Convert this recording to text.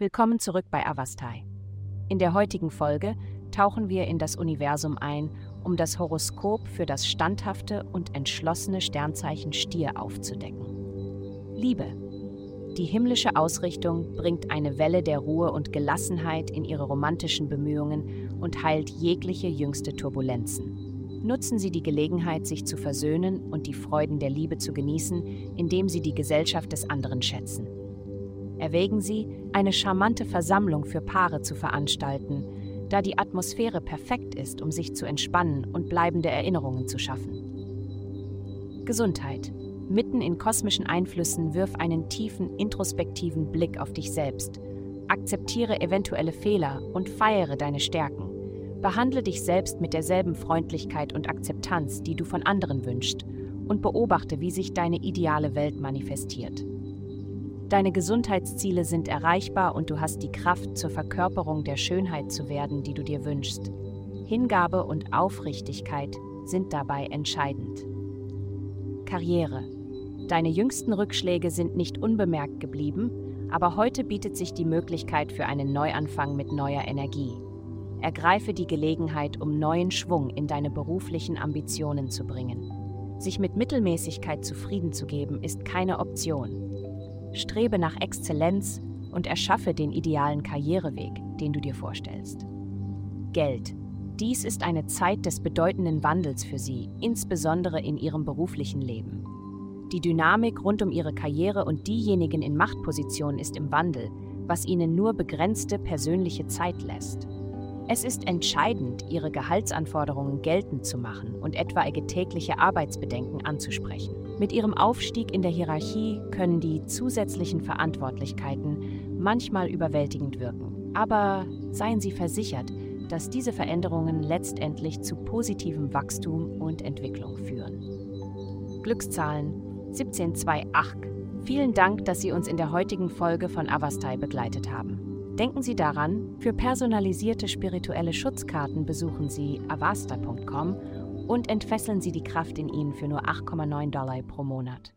Willkommen zurück bei Avastai. In der heutigen Folge tauchen wir in das Universum ein, um das Horoskop für das standhafte und entschlossene Sternzeichen Stier aufzudecken. Liebe. Die himmlische Ausrichtung bringt eine Welle der Ruhe und Gelassenheit in ihre romantischen Bemühungen und heilt jegliche jüngste Turbulenzen. Nutzen Sie die Gelegenheit, sich zu versöhnen und die Freuden der Liebe zu genießen, indem Sie die Gesellschaft des anderen schätzen erwägen sie, eine charmante Versammlung für Paare zu veranstalten, da die Atmosphäre perfekt ist, um sich zu entspannen und bleibende Erinnerungen zu schaffen. Gesundheit. Mitten in kosmischen Einflüssen wirf einen tiefen, introspektiven Blick auf dich selbst. Akzeptiere eventuelle Fehler und feiere deine Stärken. Behandle dich selbst mit derselben Freundlichkeit und Akzeptanz, die du von anderen wünschst, und beobachte, wie sich deine ideale Welt manifestiert. Deine Gesundheitsziele sind erreichbar und du hast die Kraft, zur Verkörperung der Schönheit zu werden, die du dir wünschst. Hingabe und Aufrichtigkeit sind dabei entscheidend. Karriere. Deine jüngsten Rückschläge sind nicht unbemerkt geblieben, aber heute bietet sich die Möglichkeit für einen Neuanfang mit neuer Energie. Ergreife die Gelegenheit, um neuen Schwung in deine beruflichen Ambitionen zu bringen. Sich mit Mittelmäßigkeit zufrieden zu geben, ist keine Option. Strebe nach Exzellenz und erschaffe den idealen Karriereweg, den du dir vorstellst. Geld. Dies ist eine Zeit des bedeutenden Wandels für Sie, insbesondere in Ihrem beruflichen Leben. Die Dynamik rund um Ihre Karriere und diejenigen in Machtpositionen ist im Wandel, was Ihnen nur begrenzte persönliche Zeit lässt. Es ist entscheidend, Ihre Gehaltsanforderungen geltend zu machen und etwaige tägliche Arbeitsbedenken anzusprechen. Mit ihrem Aufstieg in der Hierarchie können die zusätzlichen Verantwortlichkeiten manchmal überwältigend wirken. Aber seien Sie versichert, dass diese Veränderungen letztendlich zu positivem Wachstum und Entwicklung führen. Glückszahlen 1728. Vielen Dank, dass Sie uns in der heutigen Folge von Avastai begleitet haben. Denken Sie daran, für personalisierte spirituelle Schutzkarten besuchen Sie avasta.com und entfesseln Sie die Kraft in Ihnen für nur 8,9 Dollar pro Monat.